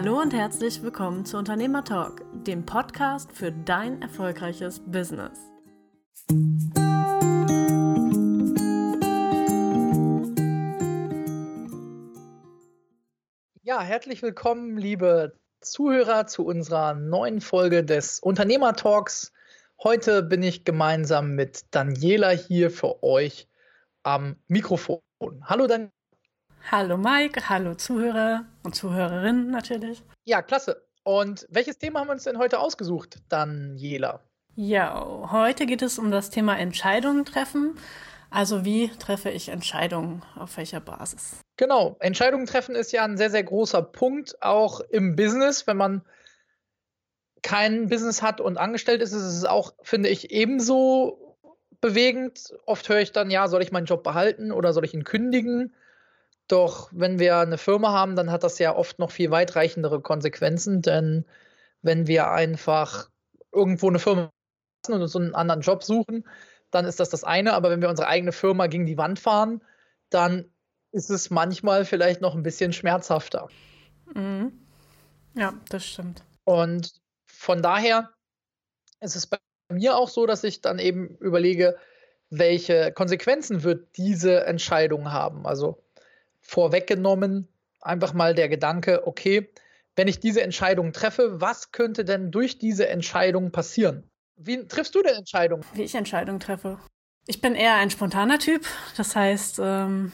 Hallo und herzlich willkommen zu Unternehmer Talk, dem Podcast für dein erfolgreiches Business. Ja, herzlich willkommen, liebe Zuhörer, zu unserer neuen Folge des Unternehmer Talks. Heute bin ich gemeinsam mit Daniela hier für euch am Mikrofon. Hallo Daniela. Hallo Mike, hallo Zuhörer und Zuhörerinnen natürlich. Ja, klasse. Und welches Thema haben wir uns denn heute ausgesucht, Daniela? Ja, heute geht es um das Thema Entscheidungen treffen. Also wie treffe ich Entscheidungen, auf welcher Basis? Genau, Entscheidungen treffen ist ja ein sehr, sehr großer Punkt, auch im Business. Wenn man kein Business hat und angestellt ist, ist es auch, finde ich, ebenso bewegend. Oft höre ich dann, ja, soll ich meinen Job behalten oder soll ich ihn kündigen? Doch wenn wir eine Firma haben, dann hat das ja oft noch viel weitreichendere Konsequenzen, denn wenn wir einfach irgendwo eine Firma und uns einen anderen Job suchen, dann ist das das eine. Aber wenn wir unsere eigene Firma gegen die Wand fahren, dann ist es manchmal vielleicht noch ein bisschen schmerzhafter. Mhm. Ja, das stimmt. Und von daher ist es bei mir auch so, dass ich dann eben überlege, welche Konsequenzen wird diese Entscheidung haben. Also vorweggenommen einfach mal der Gedanke, okay, wenn ich diese Entscheidung treffe, was könnte denn durch diese Entscheidung passieren? Wie triffst du denn Entscheidungen? Wie ich Entscheidungen treffe. Ich bin eher ein spontaner Typ. Das heißt, ähm,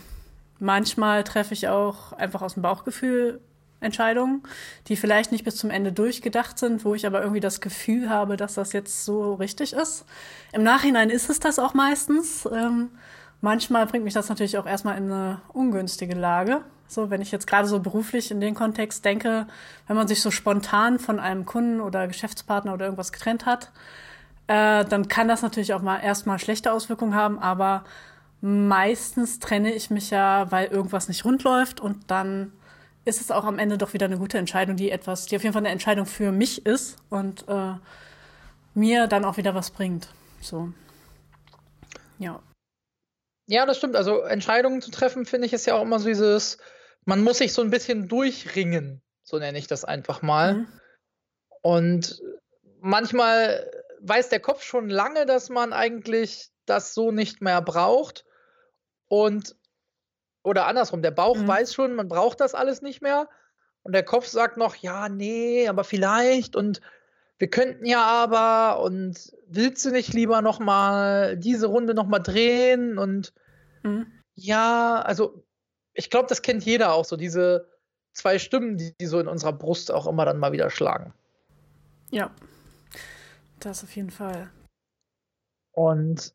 manchmal treffe ich auch einfach aus dem Bauchgefühl Entscheidungen, die vielleicht nicht bis zum Ende durchgedacht sind, wo ich aber irgendwie das Gefühl habe, dass das jetzt so richtig ist. Im Nachhinein ist es das auch meistens. Ähm, Manchmal bringt mich das natürlich auch erstmal in eine ungünstige Lage. So, wenn ich jetzt gerade so beruflich in den Kontext denke, wenn man sich so spontan von einem Kunden oder Geschäftspartner oder irgendwas getrennt hat, äh, dann kann das natürlich auch mal erstmal schlechte Auswirkungen haben, aber meistens trenne ich mich ja, weil irgendwas nicht rund läuft und dann ist es auch am Ende doch wieder eine gute Entscheidung, die etwas, die auf jeden Fall eine Entscheidung für mich ist und äh, mir dann auch wieder was bringt. So. Ja. Ja, das stimmt. Also Entscheidungen zu treffen, finde ich, ist ja auch immer so dieses, man muss sich so ein bisschen durchringen, so nenne ich das einfach mal. Mhm. Und manchmal weiß der Kopf schon lange, dass man eigentlich das so nicht mehr braucht. Und oder andersrum, der Bauch mhm. weiß schon, man braucht das alles nicht mehr. Und der Kopf sagt noch, ja, nee, aber vielleicht und wir könnten ja aber und willst du nicht lieber noch mal diese Runde noch mal drehen und mhm. ja, also ich glaube, das kennt jeder auch so diese zwei Stimmen, die, die so in unserer Brust auch immer dann mal wieder schlagen. Ja, das auf jeden Fall. Und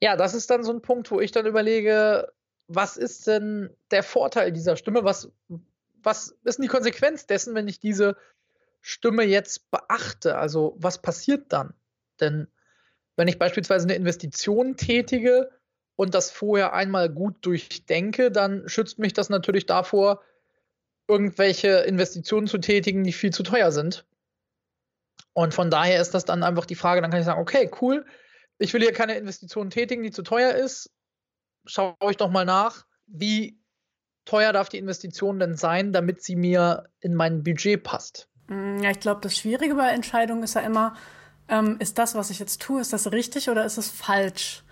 ja, das ist dann so ein Punkt, wo ich dann überlege, was ist denn der Vorteil dieser Stimme? Was, was ist denn die Konsequenz dessen, wenn ich diese Stimme jetzt beachte? Also was passiert dann? Denn wenn ich beispielsweise eine Investition tätige und das vorher einmal gut durchdenke, dann schützt mich das natürlich davor, irgendwelche Investitionen zu tätigen, die viel zu teuer sind. Und von daher ist das dann einfach die Frage, dann kann ich sagen, okay, cool, ich will hier keine Investition tätigen, die zu teuer ist. Schaue ich doch mal nach, wie teuer darf die Investition denn sein, damit sie mir in mein Budget passt. Mm, ja, ich glaube, das Schwierige bei Entscheidungen ist ja immer, ähm, ist das, was ich jetzt tue, ist das richtig oder ist es falsch?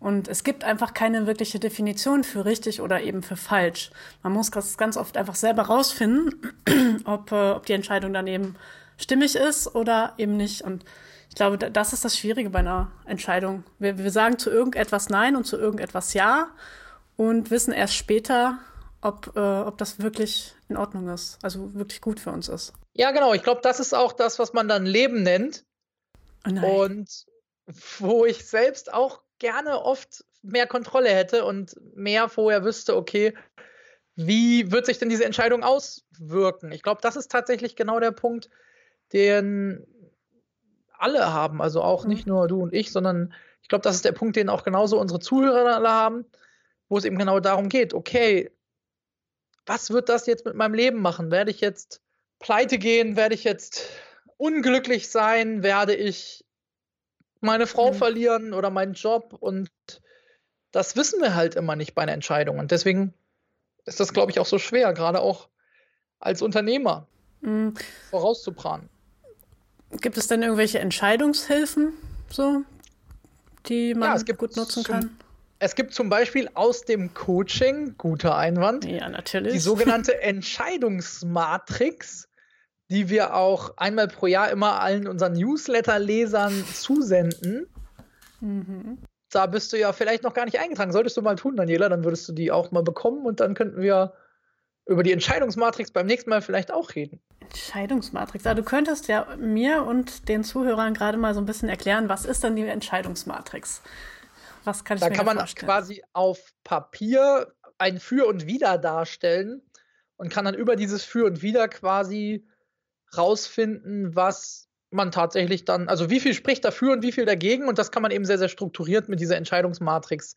Und es gibt einfach keine wirkliche Definition für richtig oder eben für falsch. Man muss das ganz oft einfach selber rausfinden, ob, äh, ob die Entscheidung dann eben stimmig ist oder eben nicht. Und ich glaube, das ist das Schwierige bei einer Entscheidung. Wir, wir sagen zu irgendetwas Nein und zu irgendetwas Ja und wissen erst später, ob, äh, ob das wirklich in Ordnung ist, also wirklich gut für uns ist. Ja, genau. Ich glaube, das ist auch das, was man dann Leben nennt. Oh und wo ich selbst auch gerne oft mehr Kontrolle hätte und mehr vorher wüsste, okay, wie wird sich denn diese Entscheidung auswirken? Ich glaube, das ist tatsächlich genau der Punkt, den alle haben. Also auch mhm. nicht nur du und ich, sondern ich glaube, das ist der Punkt, den auch genauso unsere Zuhörer alle haben, wo es eben genau darum geht, okay, was wird das jetzt mit meinem Leben machen? Werde ich jetzt pleite gehen? Werde ich jetzt unglücklich sein? Werde ich meine Frau mhm. verlieren oder meinen Job? Und das wissen wir halt immer nicht bei einer Entscheidung. Und deswegen ist das, glaube ich, auch so schwer, gerade auch als Unternehmer. mhm. vorauszuplanen. Gibt es denn irgendwelche Entscheidungshilfen, so, die man ja, gut nutzen kann? Es gibt zum Beispiel aus dem Coaching, guter Einwand, ja, natürlich. die sogenannte Entscheidungsmatrix, die wir auch einmal pro Jahr immer allen unseren Newsletter-Lesern zusenden. Mhm. Da bist du ja vielleicht noch gar nicht eingetragen. Solltest du mal tun, Daniela, dann würdest du die auch mal bekommen und dann könnten wir über die Entscheidungsmatrix beim nächsten Mal vielleicht auch reden. Entscheidungsmatrix. Also du könntest ja mir und den Zuhörern gerade mal so ein bisschen erklären, was ist denn die Entscheidungsmatrix? Was kann ich da mir kann man vorstellen? quasi auf Papier ein Für und Wider darstellen und kann dann über dieses Für und Wider quasi rausfinden, was man tatsächlich dann, also wie viel spricht dafür und wie viel dagegen und das kann man eben sehr, sehr strukturiert mit dieser Entscheidungsmatrix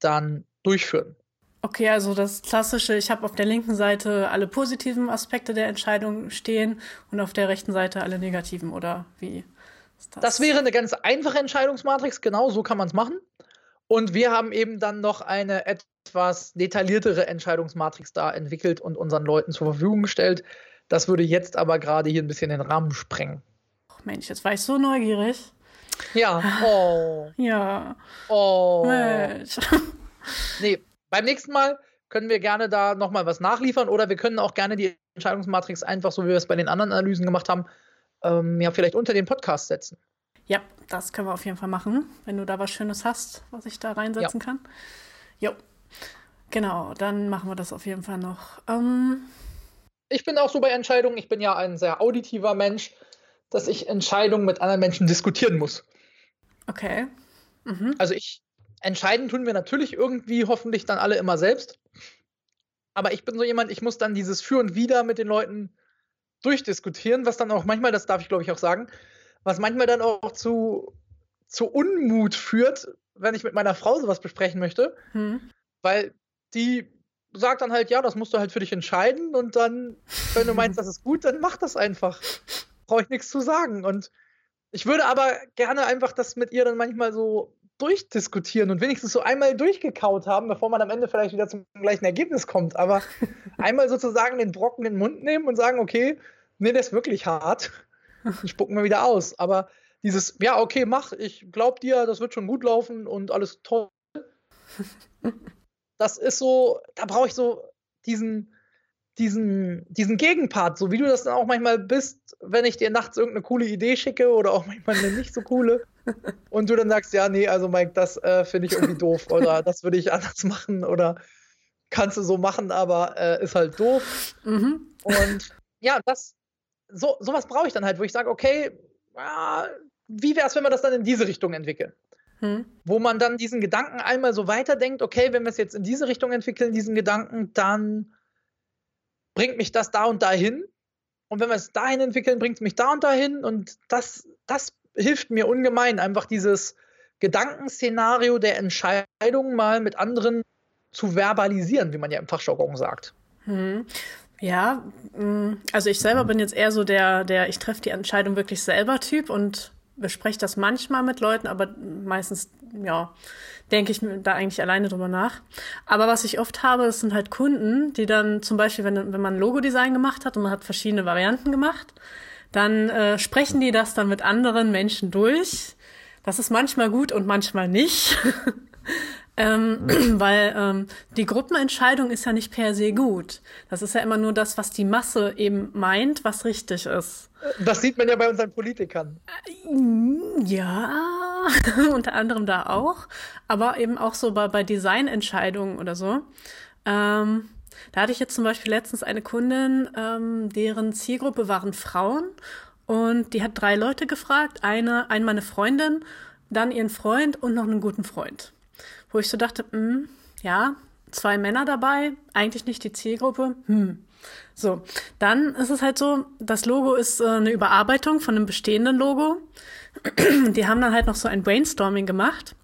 dann durchführen. Okay, also das klassische, ich habe auf der linken Seite alle positiven Aspekte der Entscheidung stehen und auf der rechten Seite alle negativen, oder wie? Das? das? wäre eine ganz einfache Entscheidungsmatrix, genau so kann man es machen. Und wir haben eben dann noch eine etwas detailliertere Entscheidungsmatrix da entwickelt und unseren Leuten zur Verfügung gestellt. Das würde jetzt aber gerade hier ein bisschen den Rahmen sprengen. Ach Mensch, jetzt war ich so neugierig. Ja. Oh. Ja. Oh. Mensch. Nee, beim nächsten Mal können wir gerne da nochmal was nachliefern oder wir können auch gerne die Entscheidungsmatrix einfach, so wie wir es bei den anderen Analysen gemacht haben, ähm, ja, vielleicht unter den Podcast setzen. Ja, das können wir auf jeden Fall machen, wenn du da was Schönes hast, was ich da reinsetzen ja. kann. Jo. Genau, dann machen wir das auf jeden Fall noch. Ähm ich bin auch so bei Entscheidungen, ich bin ja ein sehr auditiver Mensch, dass ich Entscheidungen mit anderen Menschen diskutieren muss. Okay. Mhm. Also ich entscheiden tun wir natürlich irgendwie hoffentlich dann alle immer selbst. Aber ich bin so jemand, ich muss dann dieses Für und Wider mit den Leuten durchdiskutieren, was dann auch manchmal, das darf ich glaube ich auch sagen, was manchmal dann auch zu, zu Unmut führt, wenn ich mit meiner Frau sowas besprechen möchte. Hm. Weil die sagt dann halt, ja, das musst du halt für dich entscheiden und dann, wenn du meinst, das ist gut, dann mach das einfach. Brauche ich nichts zu sagen. Und ich würde aber gerne einfach das mit ihr dann manchmal so durchdiskutieren und wenigstens so einmal durchgekaut haben, bevor man am Ende vielleicht wieder zum gleichen Ergebnis kommt. Aber einmal sozusagen den Brocken in den Mund nehmen und sagen, okay, nee, der ist wirklich hart. Ich spucken wir wieder aus. Aber dieses, ja, okay, mach, ich glaub dir, das wird schon gut laufen und alles toll. Das ist so, da brauche ich so diesen, diesen, diesen Gegenpart, so wie du das dann auch manchmal bist, wenn ich dir nachts irgendeine coole Idee schicke oder auch manchmal eine nicht so coole und du dann sagst, ja, nee, also Mike, das äh, finde ich irgendwie doof oder das würde ich anders machen oder kannst du so machen, aber äh, ist halt doof. Mhm. Und ja, das, so, sowas brauche ich dann halt, wo ich sage, okay, äh, wie wäre es, wenn wir das dann in diese Richtung entwickeln? Hm. Wo man dann diesen Gedanken einmal so weiterdenkt, okay, wenn wir es jetzt in diese Richtung entwickeln, diesen Gedanken, dann bringt mich das da und dahin. Und wenn wir es dahin entwickeln, bringt es mich da und dahin. Und das, das hilft mir ungemein, einfach dieses Gedankenszenario der Entscheidung mal mit anderen zu verbalisieren, wie man ja im Fachjargon sagt. Hm. Ja, mm, also ich selber bin jetzt eher so der, der ich treffe die Entscheidung wirklich selber Typ und bespreche das manchmal mit Leuten, aber meistens, ja, denke ich da eigentlich alleine drüber nach. Aber was ich oft habe, das sind halt Kunden, die dann zum Beispiel, wenn, wenn man Logodesign gemacht hat und man hat verschiedene Varianten gemacht, dann äh, sprechen die das dann mit anderen Menschen durch. Das ist manchmal gut und manchmal nicht. Ähm, weil ähm, die Gruppenentscheidung ist ja nicht per se gut. Das ist ja immer nur das, was die Masse eben meint, was richtig ist. Das sieht man ja bei unseren Politikern. Äh, ja, unter anderem da auch. Aber eben auch so bei, bei Designentscheidungen oder so. Ähm, da hatte ich jetzt zum Beispiel letztens eine Kundin, ähm, deren Zielgruppe waren Frauen. Und die hat drei Leute gefragt. Eine, einmal eine Freundin, dann ihren Freund und noch einen guten Freund wo ich so dachte, mh, hm, ja, zwei Männer dabei, eigentlich nicht die Zielgruppe. Hm. So, dann ist es halt so, das Logo ist äh, eine Überarbeitung von einem bestehenden Logo. Die haben dann halt noch so ein Brainstorming gemacht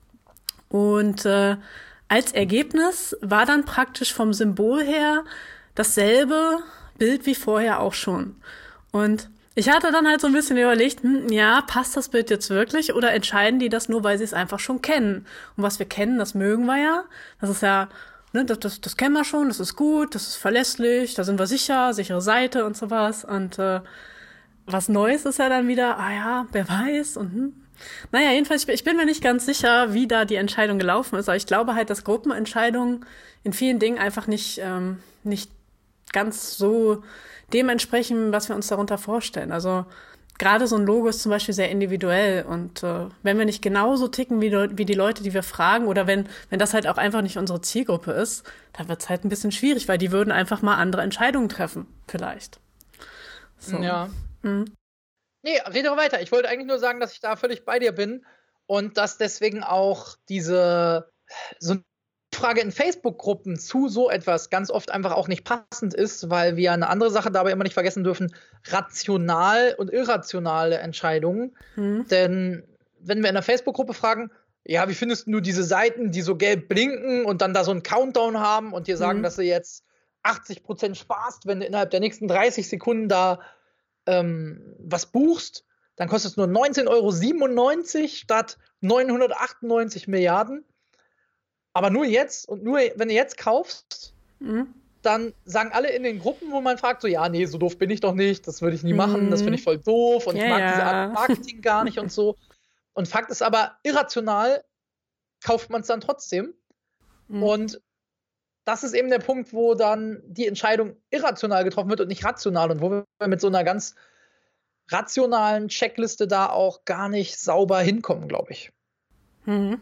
und äh, als Ergebnis war dann praktisch vom Symbol her dasselbe Bild wie vorher auch schon. Und ich hatte dann halt so ein bisschen überlegt, hm, ja, passt das Bild jetzt wirklich oder entscheiden die das nur, weil sie es einfach schon kennen? Und was wir kennen, das mögen wir ja. Das ist ja ne, das, das, das kennen wir schon, das ist gut, das ist verlässlich, da sind wir sicher, sichere Seite und sowas. Und äh, was Neues ist ja dann wieder, ah ja, wer weiß und hm. Naja, jedenfalls, ich bin mir nicht ganz sicher, wie da die Entscheidung gelaufen ist, aber ich glaube halt, dass Gruppenentscheidungen in vielen Dingen einfach nicht, ähm, nicht ganz so dementsprechend, was wir uns darunter vorstellen. Also gerade so ein Logo ist zum Beispiel sehr individuell und äh, wenn wir nicht genauso ticken wie, wie die Leute, die wir fragen oder wenn, wenn das halt auch einfach nicht unsere Zielgruppe ist, dann wird es halt ein bisschen schwierig, weil die würden einfach mal andere Entscheidungen treffen, vielleicht. So. Ja. Mhm. Nee, rede weiter. Ich wollte eigentlich nur sagen, dass ich da völlig bei dir bin und dass deswegen auch diese so Frage in Facebook-Gruppen zu so etwas ganz oft einfach auch nicht passend ist, weil wir eine andere Sache dabei immer nicht vergessen dürfen: rational und irrationale Entscheidungen. Mhm. Denn wenn wir in einer Facebook-Gruppe fragen, ja, wie findest du diese Seiten, die so gelb blinken und dann da so einen Countdown haben und dir sagen, mhm. dass du jetzt 80% sparst, wenn du innerhalb der nächsten 30 Sekunden da ähm, was buchst, dann kostet es nur 19,97 Euro statt 998 Milliarden. Aber nur jetzt und nur wenn du jetzt kaufst, mhm. dann sagen alle in den Gruppen, wo man fragt, so, ja, nee, so doof bin ich doch nicht, das würde ich nie mhm. machen, das finde ich voll doof und ja, ich mag ja. diese Art Marketing gar nicht und so. Und Fakt ist aber, irrational kauft man es dann trotzdem. Mhm. Und das ist eben der Punkt, wo dann die Entscheidung irrational getroffen wird und nicht rational und wo wir mit so einer ganz rationalen Checkliste da auch gar nicht sauber hinkommen, glaube ich. Mhm.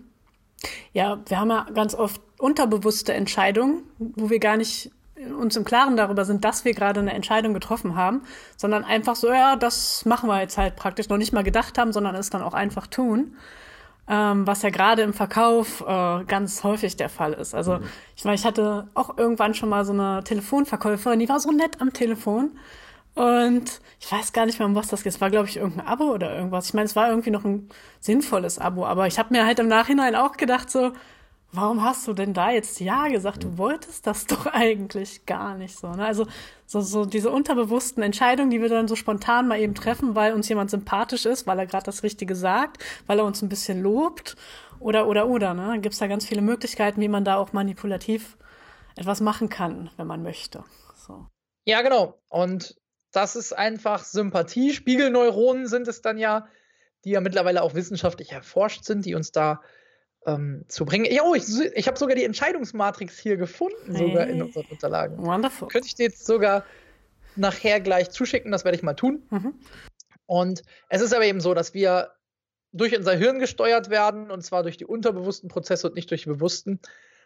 Ja, wir haben ja ganz oft unterbewusste Entscheidungen, wo wir gar nicht uns im Klaren darüber sind, dass wir gerade eine Entscheidung getroffen haben, sondern einfach so, ja, das machen wir jetzt halt praktisch noch nicht mal gedacht haben, sondern es dann auch einfach tun. Ähm, was ja gerade im Verkauf äh, ganz häufig der Fall ist. Also mhm. ich meine, ich hatte auch irgendwann schon mal so eine Telefonverkäuferin, die war so nett am Telefon und ich weiß gar nicht mehr, um was das geht. Es war, glaube ich, irgendein Abo oder irgendwas. Ich meine, es war irgendwie noch ein sinnvolles Abo, aber ich habe mir halt im Nachhinein auch gedacht, so, warum hast du denn da jetzt Ja gesagt? Du wolltest das doch eigentlich gar nicht so. Ne? Also so, so diese unterbewussten Entscheidungen, die wir dann so spontan mal eben treffen, weil uns jemand sympathisch ist, weil er gerade das Richtige sagt, weil er uns ein bisschen lobt oder, oder, oder. Ne? Dann gibt es da ganz viele Möglichkeiten, wie man da auch manipulativ etwas machen kann, wenn man möchte. So. Ja, genau. Und das ist einfach Sympathie. Spiegelneuronen sind es dann ja, die ja mittlerweile auch wissenschaftlich erforscht sind, die uns da ähm, zu bringen. Ja, oh, ich, ich habe sogar die Entscheidungsmatrix hier gefunden, hey. sogar in unseren Unterlagen. Wonderful. Könnte ich dir jetzt sogar nachher gleich zuschicken, das werde ich mal tun. Mhm. Und es ist aber eben so, dass wir durch unser Hirn gesteuert werden und zwar durch die unterbewussten Prozesse und nicht durch die bewussten.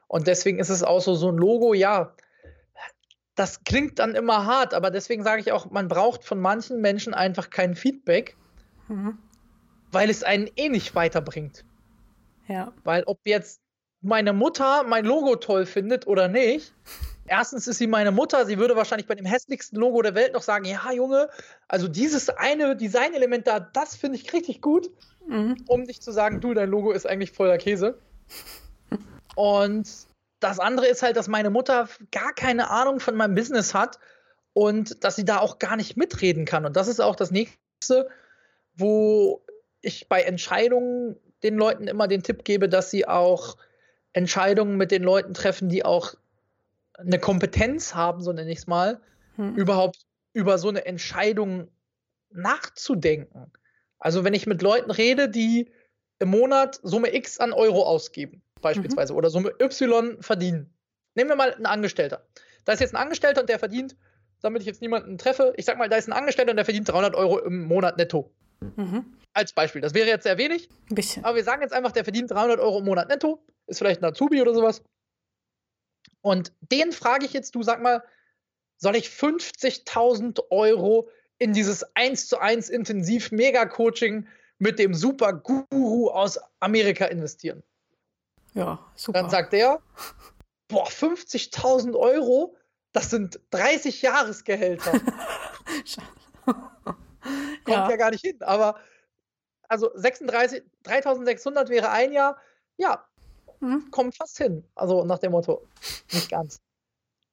Und deswegen ist es auch so, so ein Logo, ja, das klingt dann immer hart, aber deswegen sage ich auch, man braucht von manchen Menschen einfach kein Feedback, mhm. weil es einen eh nicht weiterbringt. Ja. Weil ob jetzt meine Mutter mein Logo toll findet oder nicht, erstens ist sie meine Mutter, sie würde wahrscheinlich bei dem hässlichsten Logo der Welt noch sagen, ja Junge, also dieses eine Designelement da, das finde ich richtig gut, mhm. um nicht zu sagen, du, dein Logo ist eigentlich voller Käse. Und das andere ist halt, dass meine Mutter gar keine Ahnung von meinem Business hat und dass sie da auch gar nicht mitreden kann. Und das ist auch das nächste, wo ich bei Entscheidungen den Leuten immer den Tipp gebe, dass sie auch Entscheidungen mit den Leuten treffen, die auch eine Kompetenz haben, so nenne ich es mal, hm. überhaupt über so eine Entscheidung nachzudenken. Also wenn ich mit Leuten rede, die im Monat Summe X an Euro ausgeben, beispielsweise, mhm. oder Summe Y verdienen. Nehmen wir mal einen Angestellter. Da ist jetzt ein Angestellter und der verdient, damit ich jetzt niemanden treffe, ich sag mal, da ist ein Angestellter und der verdient 300 Euro im Monat netto. Mhm. Als Beispiel. Das wäre jetzt sehr wenig. Ein bisschen. Aber wir sagen jetzt einfach, der verdient 300 Euro im Monat netto, ist vielleicht ein Azubi oder sowas. Und den frage ich jetzt, du sag mal, soll ich 50.000 Euro in dieses 1 zu 1 intensiv Mega-Coaching mit dem super Guru aus Amerika investieren? Ja, super. Dann sagt er, boah, 50.000 Euro, das sind 30 Jahresgehälter. Kommt ja. ja gar nicht hin, aber also 36, 3600 wäre ein Jahr, ja, mhm. kommt fast hin. Also nach dem Motto, nicht ganz.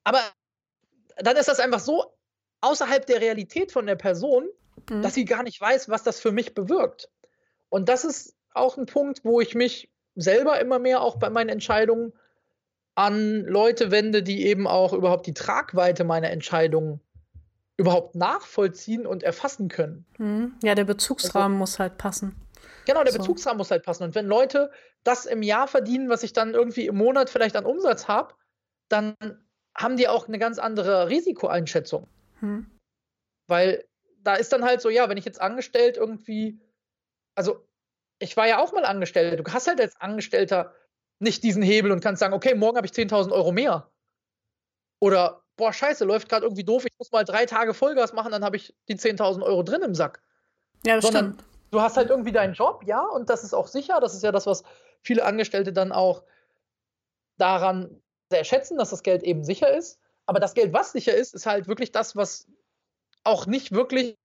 Aber dann ist das einfach so außerhalb der Realität von der Person, mhm. dass sie gar nicht weiß, was das für mich bewirkt. Und das ist auch ein Punkt, wo ich mich selber immer mehr auch bei meinen Entscheidungen an Leute wende, die eben auch überhaupt die Tragweite meiner Entscheidungen überhaupt nachvollziehen und erfassen können. Mhm. Ja, der Bezugsrahmen also, muss halt passen. Genau, der so. Bezugsrahmen muss halt passen. Und wenn Leute das im Jahr verdienen, was ich dann irgendwie im Monat vielleicht an Umsatz habe, dann haben die auch eine ganz andere Risikoeinschätzung. Hm. Weil da ist dann halt so, ja, wenn ich jetzt angestellt irgendwie, also ich war ja auch mal angestellt, du hast halt als Angestellter nicht diesen Hebel und kannst sagen, okay, morgen habe ich 10.000 Euro mehr. Oder, boah, scheiße, läuft gerade irgendwie doof, ich muss mal drei Tage Vollgas machen, dann habe ich die 10.000 Euro drin im Sack. Ja, das Sondern stimmt. Du hast halt irgendwie deinen Job, ja, und das ist auch sicher. Das ist ja das, was viele Angestellte dann auch daran sehr schätzen, dass das Geld eben sicher ist. Aber das Geld, was sicher ist, ist halt wirklich das, was auch nicht wirklich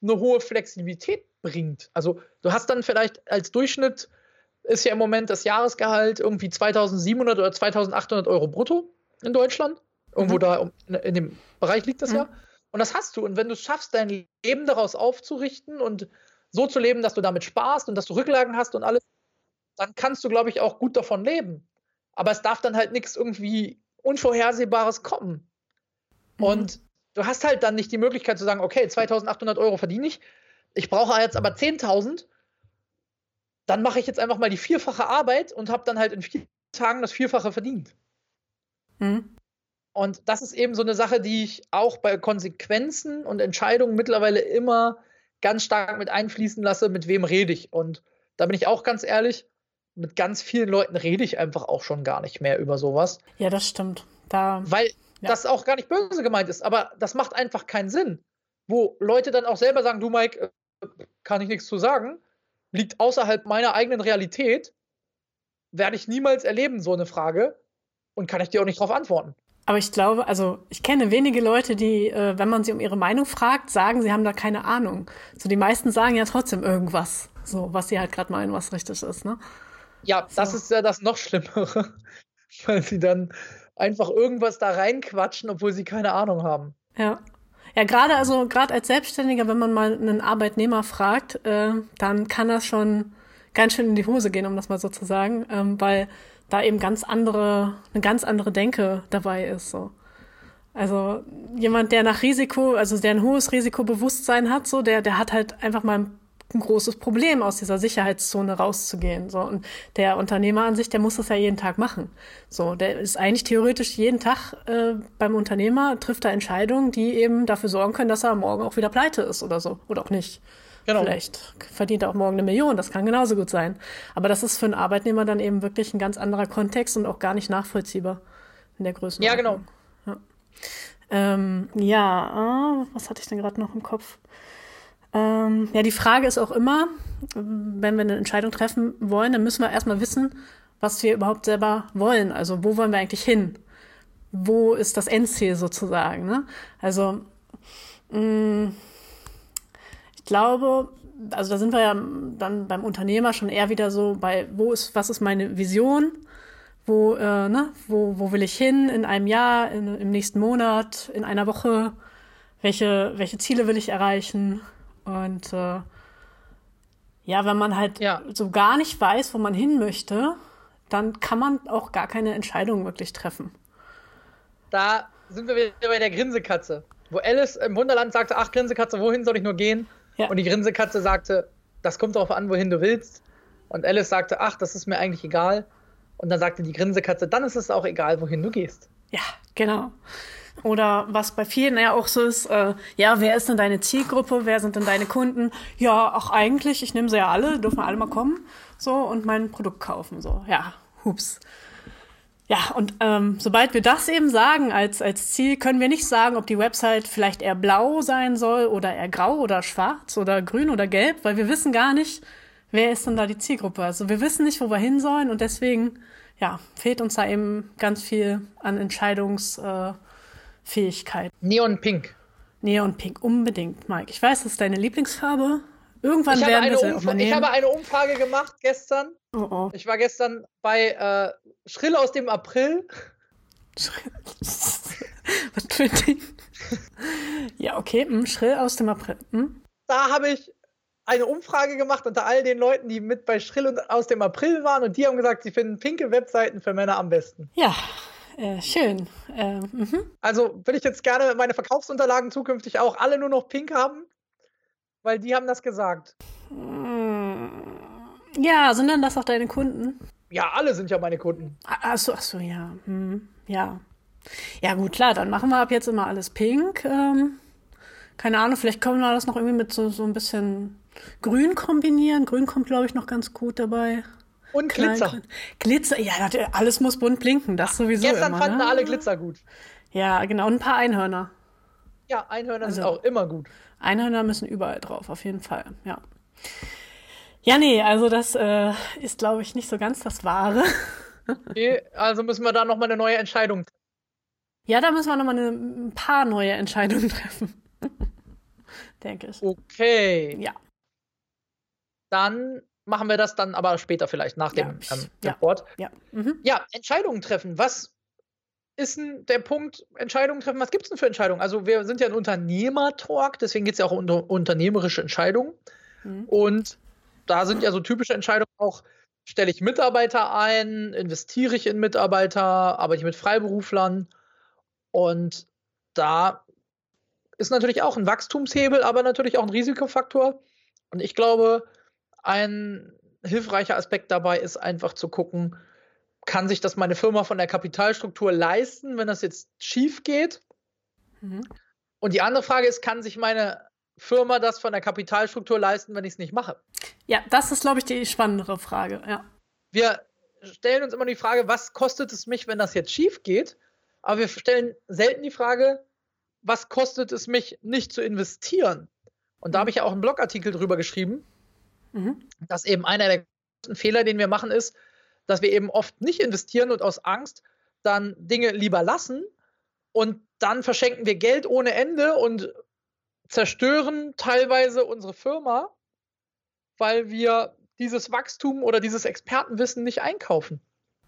eine hohe Flexibilität bringt. Also du hast dann vielleicht als Durchschnitt ist ja im Moment das Jahresgehalt irgendwie 2700 oder 2800 Euro brutto in Deutschland. Irgendwo mhm. da in, dem Bereich liegt das mhm. ja. Und das hast du. Und wenn du es schaffst, dein Leben daraus aufzurichten und so zu leben, dass du damit sparst und dass du Rücklagen hast und alles, dann kannst du, glaube ich, auch gut davon leben. Aber es darf dann halt nichts irgendwie Unvorhersehbares kommen. Mhm. Und du hast halt dann nicht die Möglichkeit zu sagen, okay, 2800 Euro verdiene ich, ich brauche jetzt aber 10.000, dann mache ich jetzt einfach mal die vierfache Arbeit und habe dann halt in vier Tagen das Vierfache verdient. Mhm. Und das ist eben so eine Sache, die ich auch bei Konsequenzen und Entscheidungen mittlerweile immer ganz stark mit einfließen lasse, mit wem rede ich. Und da bin ich auch ganz ehrlich, mit ganz vielen Leuten rede ich einfach auch schon gar nicht mehr über sowas. Ja, das stimmt. Da, Weil ja. das auch gar nicht böse gemeint ist, aber das macht einfach keinen Sinn. Wo Leute dann auch selber sagen, du Mike, kann ich nichts zu sagen, liegt außerhalb meiner eigenen Realität, werde ich niemals erleben, so eine Frage, und kann ich dir auch nicht darauf antworten. Aber ich glaube, also ich kenne wenige Leute, die, äh, wenn man sie um ihre Meinung fragt, sagen, sie haben da keine Ahnung. So die meisten sagen ja trotzdem irgendwas, so was sie halt gerade meinen, was richtig ist, ne? Ja, so. das ist ja das noch Schlimmere, weil sie dann einfach irgendwas da reinquatschen, obwohl sie keine Ahnung haben. Ja. Ja, gerade also gerade als Selbstständiger, wenn man mal einen Arbeitnehmer fragt, äh, dann kann das schon ganz schön in die Hose gehen, um das mal so zu sagen, ähm, weil da eben ganz andere, eine ganz andere Denke dabei ist. So. Also jemand, der nach Risiko, also der ein hohes Risikobewusstsein hat, so, der, der hat halt einfach mal ein, ein großes Problem, aus dieser Sicherheitszone rauszugehen. So. Und der Unternehmer an sich, der muss das ja jeden Tag machen. So, der ist eigentlich theoretisch jeden Tag äh, beim Unternehmer, trifft da Entscheidungen, die eben dafür sorgen können, dass er morgen auch wieder pleite ist oder so. Oder auch nicht. Genau. Vielleicht verdient er auch morgen eine Million, das kann genauso gut sein. Aber das ist für einen Arbeitnehmer dann eben wirklich ein ganz anderer Kontext und auch gar nicht nachvollziehbar in der Größenordnung. Ja, genau. Ja, ähm, ja äh, was hatte ich denn gerade noch im Kopf? Ähm, ja, die Frage ist auch immer, wenn wir eine Entscheidung treffen wollen, dann müssen wir erstmal wissen, was wir überhaupt selber wollen. Also wo wollen wir eigentlich hin? Wo ist das Endziel sozusagen? Ne? Also mh, mm, glaube, also da sind wir ja dann beim Unternehmer schon eher wieder so bei, wo ist, was ist meine Vision? Wo, äh, ne, wo, wo will ich hin in einem Jahr, in, im nächsten Monat, in einer Woche? Welche, welche Ziele will ich erreichen? Und äh, ja, wenn man halt ja. so gar nicht weiß, wo man hin möchte, dann kann man auch gar keine Entscheidung wirklich treffen. Da sind wir wieder bei der Grinsekatze. Wo Alice im Wunderland sagte, ach Grinsekatze, wohin soll ich nur gehen? Ja. Und die Grinsekatze sagte, das kommt darauf an, wohin du willst. Und Alice sagte, ach, das ist mir eigentlich egal. Und dann sagte die Grinsekatze, dann ist es auch egal, wohin du gehst. Ja, genau. Oder was bei vielen ja auch so ist, äh, ja, wer ist denn deine Zielgruppe, wer sind denn deine Kunden? Ja, ach eigentlich, ich nehme sie ja alle, dürfen alle mal kommen, so und mein Produkt kaufen, so. Ja, hups. Ja, und ähm, sobald wir das eben sagen als, als Ziel, können wir nicht sagen, ob die Website vielleicht eher blau sein soll oder eher grau oder schwarz oder grün oder gelb, weil wir wissen gar nicht, wer ist denn da die Zielgruppe. Also wir wissen nicht, wo wir hin sollen und deswegen ja, fehlt uns da eben ganz viel an Entscheidungsfähigkeit. Äh, Neon Pink. Neon Pink, unbedingt, Mike. Ich weiß, das ist deine Lieblingsfarbe. Irgendwann ich werden wir sie nehmen. Ich habe eine Umfrage gemacht gestern. Oh oh. Ich war gestern bei äh, Schrill aus dem April. Was für ein Ding? ja, okay, hm, Schrill aus dem April. Hm? Da habe ich eine Umfrage gemacht unter all den Leuten, die mit bei Schrill und aus dem April waren und die haben gesagt, sie finden pinke Webseiten für Männer am besten. Ja, Äh, schön. Äh. Also will ich jetzt gerne meine Verkaufsunterlagen zukünftig auch alle nur noch pink haben, weil die haben das gesagt. Mm, ja, sind denn das auch deine Kunden? Ja, alle sind ja meine Kunden. Achso, achso, ja. Hm, ja. Ja, gut, klar, dann machen wir ab jetzt immer alles pink. Ähm, keine Ahnung, vielleicht können wir das noch irgendwie mit so, so ein bisschen Grün kombinieren. Grün kommt, glaube ich, noch ganz gut dabei. Und Glitzer. Klein, Glitzer, ja, alles muss bunt blinken, das sowieso. Gestern immer, fanden ne? alle Glitzer gut. Ja, genau. Und ein paar Einhörner. Ja, Einhörner also, sind auch immer gut. Einhörner müssen überall drauf, auf jeden Fall, ja. Ja, nee, also das äh, ist, glaube ich, nicht so ganz das Wahre. Okay, also müssen wir da nochmal eine neue Entscheidung treffen. Ja, da müssen wir nochmal ein paar neue Entscheidungen treffen. Denke ich. Okay. Ja. Dann machen wir das dann aber später vielleicht nach dem ja. ähm, Report. Ja. Ja. Mhm. ja, Entscheidungen treffen. Was ist denn der Punkt, Entscheidungen treffen? Was gibt es denn für Entscheidungen? Also wir sind ja ein Unternehmer-Talk, deswegen geht es ja auch um unternehmerische Entscheidungen. Mhm. Und da sind ja so typische Entscheidungen auch, stelle ich Mitarbeiter ein, investiere ich in Mitarbeiter, arbeite ich mit Freiberuflern. Und da ist natürlich auch ein Wachstumshebel, aber natürlich auch ein Risikofaktor. Und ich glaube, ein hilfreicher Aspekt dabei ist einfach zu gucken, kann sich das meine Firma von der Kapitalstruktur leisten, wenn das jetzt schief geht? Mhm. Und die andere Frage ist, kann sich meine Firma das von der Kapitalstruktur leisten, wenn ich es nicht mache? Ja, das ist, glaube ich, die spannendere Frage, ja. Wir stellen uns immer die Frage, was kostet es mich, wenn das jetzt schief geht? Aber wir stellen selten die Frage, was kostet es mich, nicht zu investieren? Und da habe ich ja auch einen Blogartikel drüber geschrieben, mhm. dass eben einer der größten Fehler, den wir machen, ist, dass wir eben oft nicht investieren und aus Angst dann Dinge lieber lassen und dann verschenken wir Geld ohne Ende und zerstören teilweise unsere Firma, weil wir dieses Wachstum oder dieses Expertenwissen nicht einkaufen.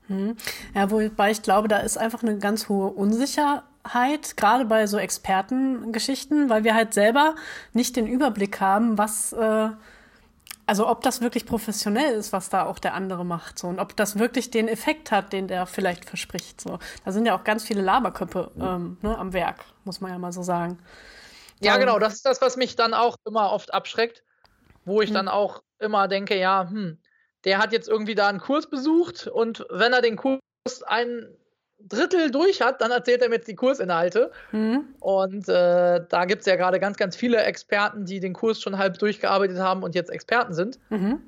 Hm. Ja, wobei ich glaube, da ist einfach eine ganz hohe Unsicherheit, gerade bei so Expertengeschichten, weil wir halt selber nicht den Überblick haben, was, äh, also ob das wirklich professionell ist, was da auch der andere macht, so und ob das wirklich den Effekt hat, den der vielleicht verspricht. So, da sind ja auch ganz viele Laberköpfe ähm, ne, am Werk, muss man ja mal so sagen. Ja, ähm, genau, das ist das, was mich dann auch immer oft abschreckt, wo ich hm. dann auch immer denke, ja, hm, der hat jetzt irgendwie da einen Kurs besucht und wenn er den Kurs ein Drittel durch hat, dann erzählt er mir jetzt die Kursinhalte. Mhm. Und äh, da gibt es ja gerade ganz, ganz viele Experten, die den Kurs schon halb durchgearbeitet haben und jetzt Experten sind. Mhm.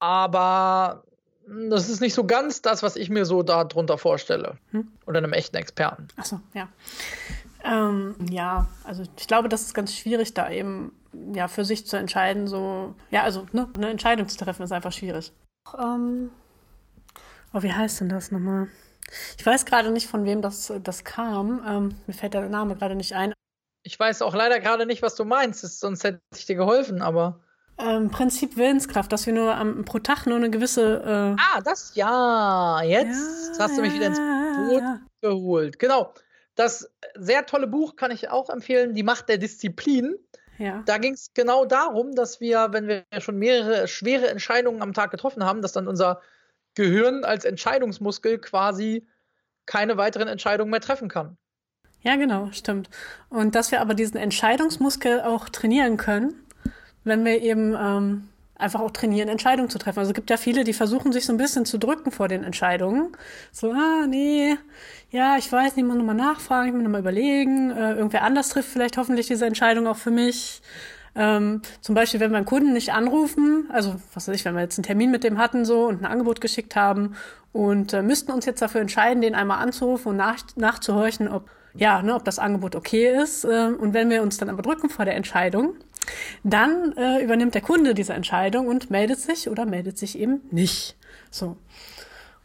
Aber das ist nicht so ganz das, was ich mir so darunter vorstelle. Mhm. Oder einem echten Experten. Achso, ja. Ähm, ja, also ich glaube, das ist ganz schwierig, da eben ja, für sich zu entscheiden, so, ja, also ne, eine Entscheidung zu treffen, ist einfach schwierig. Ähm, oh, wie heißt denn das nochmal? Ich weiß gerade nicht, von wem das, das kam. Ähm, mir fällt der Name gerade nicht ein. Ich weiß auch leider gerade nicht, was du meinst, sonst hätte ich dir geholfen, aber. Ähm, Prinzip Willenskraft, dass wir nur am, pro Tag nur eine gewisse. Äh ah, das ja. Jetzt ja, hast du mich wieder ins Boot ja. geholt. Genau. Das sehr tolle Buch kann ich auch empfehlen, Die Macht der Disziplin. Ja. Da ging es genau darum, dass wir, wenn wir schon mehrere schwere Entscheidungen am Tag getroffen haben, dass dann unser Gehirn als Entscheidungsmuskel quasi keine weiteren Entscheidungen mehr treffen kann. Ja, genau, stimmt. Und dass wir aber diesen Entscheidungsmuskel auch trainieren können, wenn wir eben ähm, einfach auch trainieren, Entscheidungen zu treffen. Also es gibt ja viele, die versuchen sich so ein bisschen zu drücken vor den Entscheidungen. So, ah, nee, ja, ich weiß nicht, muss nochmal nachfragen, ich muss nochmal überlegen. Äh, irgendwer anders trifft vielleicht hoffentlich diese Entscheidung auch für mich. Ähm, zum Beispiel, wenn wir einen Kunden nicht anrufen, also was weiß ich, wenn wir jetzt einen Termin mit dem hatten so und ein Angebot geschickt haben und äh, müssten uns jetzt dafür entscheiden, den einmal anzurufen und nach, nachzuhorchen, ob ja, ne, ob das Angebot okay ist. Äh, und wenn wir uns dann aber drücken vor der Entscheidung, dann äh, übernimmt der Kunde diese Entscheidung und meldet sich oder meldet sich eben nicht. So.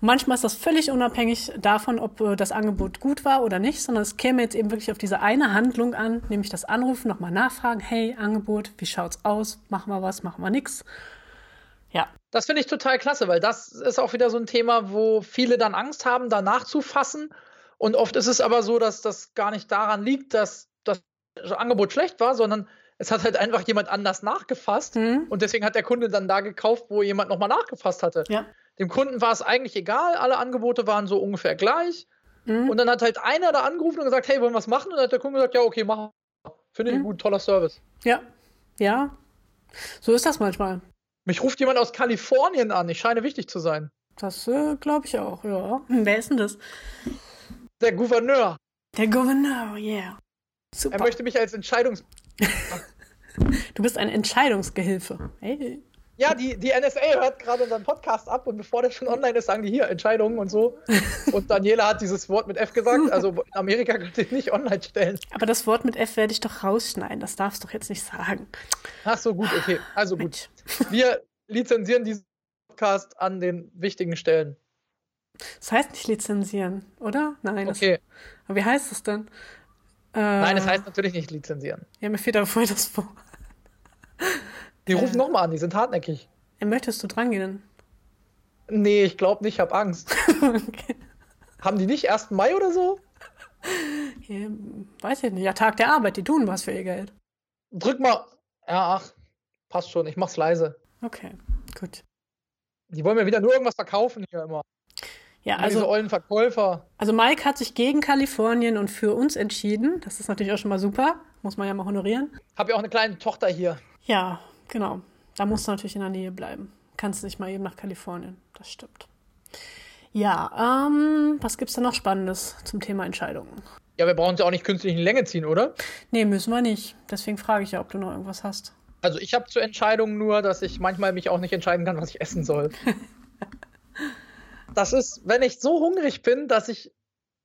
Manchmal ist das völlig unabhängig davon, ob äh, das Angebot gut war oder nicht, sondern es käme jetzt eben wirklich auf diese eine Handlung an, nämlich das Anrufen, nochmal nachfragen, hey, Angebot, wie schaut's aus? Machen wir was, machen wir nix? Ja. Das finde ich total klasse, weil das ist auch wieder so ein Thema, wo viele dann Angst haben, da nachzufassen. Und oft ist es aber so, dass das gar nicht daran liegt, dass das Angebot schlecht war, sondern es hat halt einfach jemand anders nachgefasst mhm. und deswegen hat der Kunde dann da gekauft, wo jemand nochmal nachgefasst hatte. Ja. Dem Kunden war es eigentlich egal, alle Angebote waren so ungefähr gleich. Mhm. Und dann hat halt einer da angerufen und gesagt, hey, wollen wir was machen? Und dann hat der Kunde gesagt, ja, okay, mach. Finde ich mhm. gut, toller Service. Ja, ja. So ist das manchmal. Mich ruft jemand aus Kalifornien an. Ich scheine wichtig zu sein. Das äh, glaube ich auch, ja. Wer ist denn das? Der Gouverneur. Der Gouverneur, yeah. Super. Er möchte mich als Entscheidungs... du bist ein Entscheidungsgehilfe. Hey. Ja, die, die NSA hört gerade unseren Podcast ab und bevor der schon online ist, sagen die hier Entscheidungen und so. Und Daniela hat dieses Wort mit F gesagt. Also in Amerika könnt ihr nicht online stellen. Aber das Wort mit F werde ich doch rausschneiden. Das darfst du doch jetzt nicht sagen. Ach so, gut, okay. Also gut. Wir lizenzieren diesen Podcast an den wichtigen Stellen. Das heißt nicht lizenzieren, oder? Nein. Okay. Das, wie heißt es denn? Äh, Nein, es heißt natürlich nicht lizenzieren. Ja, mir fehlt aber voll das Wort. Die rufen äh, nochmal an, die sind hartnäckig. Möchtest du drangehen? Nee, ich glaube nicht, ich habe Angst. okay. Haben die nicht 1. Mai oder so? Ja, weiß ich nicht. Ja, Tag der Arbeit, die tun was für ihr Geld. Drück mal. Ja, ach, passt schon, ich mach's leise. Okay, gut. Die wollen mir wieder nur irgendwas verkaufen hier immer. Ja, also, diese ollen Verkäufer. Also Mike hat sich gegen Kalifornien und für uns entschieden. Das ist natürlich auch schon mal super. Muss man ja mal honorieren. Hab ja auch eine kleine Tochter hier. Ja, genau. Da musst du natürlich in der Nähe bleiben. Kannst nicht mal eben nach Kalifornien. Das stimmt. Ja, ähm, was gibt's da noch Spannendes zum Thema Entscheidungen? Ja, wir brauchen es ja auch nicht künstlich in Länge ziehen, oder? Nee, müssen wir nicht. Deswegen frage ich ja, ob du noch irgendwas hast. Also ich habe zur Entscheidung nur, dass ich manchmal mich auch nicht entscheiden kann, was ich essen soll. das ist, wenn ich so hungrig bin, dass ich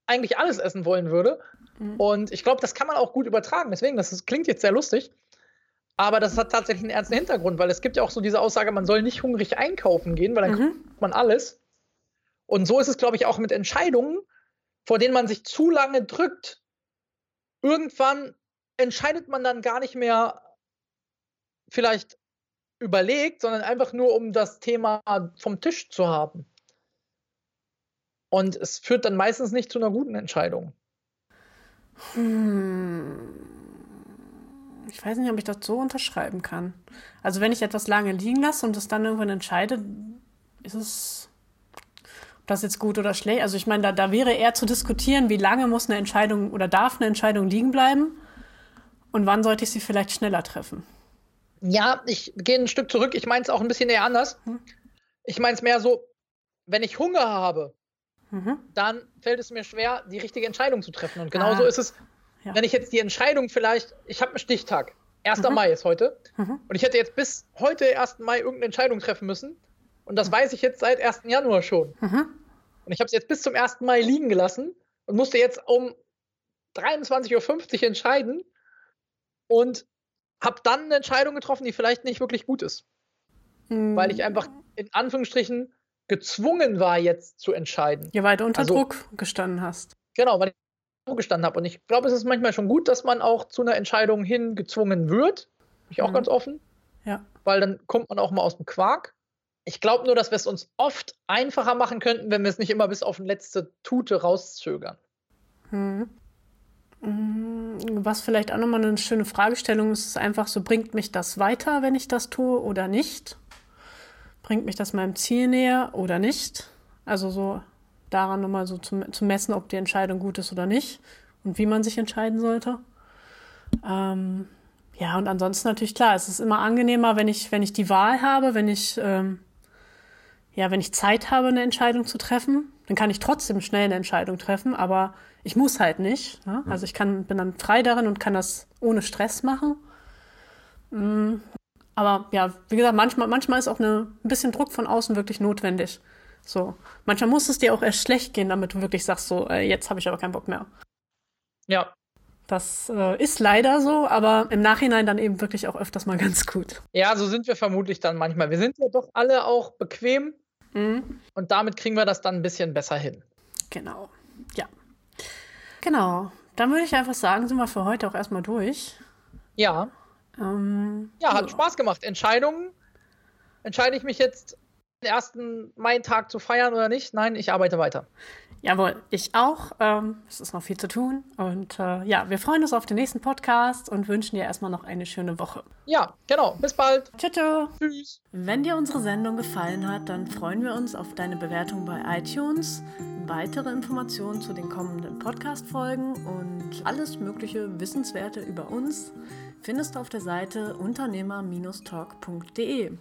eigentlich alles essen wollen würde. Mhm. Und ich glaube, das kann man auch gut übertragen. Deswegen, das ist, klingt jetzt sehr lustig. Aber das hat tatsächlich einen ernsten Hintergrund, weil es gibt ja auch so diese Aussage, man soll nicht hungrig einkaufen gehen, weil dann mhm. kriegt man alles. Und so ist es, glaube ich, auch mit Entscheidungen, vor denen man sich zu lange drückt. Irgendwann entscheidet man dann gar nicht mehr vielleicht überlegt, sondern einfach nur, um das Thema vom Tisch zu haben. Und es führt dann meistens nicht zu einer guten Entscheidung. Hm. Ich weiß nicht, ob ich das so unterschreiben kann. Also wenn ich etwas lange liegen lasse und es dann irgendwann entscheide, ist es, ob das jetzt gut oder schlecht. Also ich meine, da, da wäre eher zu diskutieren, wie lange muss eine Entscheidung oder darf eine Entscheidung liegen bleiben und wann sollte ich sie vielleicht schneller treffen. Ja, ich gehe ein Stück zurück. Ich meine es auch ein bisschen eher anders. Hm. Ich meine es mehr so, wenn ich Hunger habe, mhm. dann fällt es mir schwer, die richtige Entscheidung zu treffen. Und genauso ah. ist es, ja. wenn ich jetzt die Entscheidung vielleicht, ich habe einen Stichtag, 1. Mhm. Mai ist heute, mhm. und ich hätte jetzt bis heute, 1. Mai, irgendeine Entscheidung treffen müssen. Und das weiß ich jetzt seit 1. Januar schon. Mhm. Und ich habe es jetzt bis zum 1. Mai liegen gelassen und musste jetzt um 23.50 Uhr entscheiden. Und habe dann eine Entscheidung getroffen, die vielleicht nicht wirklich gut ist. Mhm. Weil ich einfach in Anführungsstrichen gezwungen war, jetzt zu entscheiden. Ja, weil du unter also, Druck gestanden hast. Genau, weil gestanden habe. Und ich glaube, es ist manchmal schon gut, dass man auch zu einer Entscheidung hin gezwungen wird. Bin ich auch mhm. ganz offen. Ja. Weil dann kommt man auch mal aus dem Quark. Ich glaube nur, dass wir es uns oft einfacher machen könnten, wenn wir es nicht immer bis auf den letzte Tute rauszögern. Mhm. Mm, was vielleicht auch nochmal eine schöne Fragestellung ist, ist einfach so, bringt mich das weiter, wenn ich das tue oder nicht? Bringt mich das meinem Ziel näher oder nicht? Also so daran nochmal so zu, zu messen, ob die Entscheidung gut ist oder nicht und wie man sich entscheiden sollte. Ähm, ja, und ansonsten natürlich klar, es ist immer angenehmer, wenn ich, wenn ich die Wahl habe, wenn ich, ähm, ja, wenn ich Zeit habe, eine Entscheidung zu treffen, dann kann ich trotzdem schnell eine Entscheidung treffen, aber ich muss halt nicht. Ne? Also ich kann, bin dann frei darin und kann das ohne Stress machen. Mm, aber ja, wie gesagt, manchmal, manchmal ist auch eine, ein bisschen Druck von außen wirklich notwendig. So. Manchmal muss es dir auch erst schlecht gehen, damit du wirklich sagst, so, äh, jetzt habe ich aber keinen Bock mehr. Ja. Das äh, ist leider so, aber im Nachhinein dann eben wirklich auch öfters mal ganz gut. Ja, so sind wir vermutlich dann manchmal. Wir sind ja doch alle auch bequem mhm. und damit kriegen wir das dann ein bisschen besser hin. Genau. Ja. Genau. Dann würde ich einfach sagen, sind wir für heute auch erstmal durch. Ja. Ähm, ja, hat so. Spaß gemacht. Entscheidungen. Entscheide ich mich jetzt, ersten Mai-Tag zu feiern oder nicht? Nein, ich arbeite weiter. Jawohl, ich auch. Ähm, es ist noch viel zu tun. Und äh, ja, wir freuen uns auf den nächsten Podcast und wünschen dir erstmal noch eine schöne Woche. Ja, genau. Bis bald. Ciao, ciao. Tschüss. Wenn dir unsere Sendung gefallen hat, dann freuen wir uns auf deine Bewertung bei iTunes. Weitere Informationen zu den kommenden Podcast-Folgen und alles mögliche Wissenswerte über uns findest du auf der Seite unternehmer-talk.de.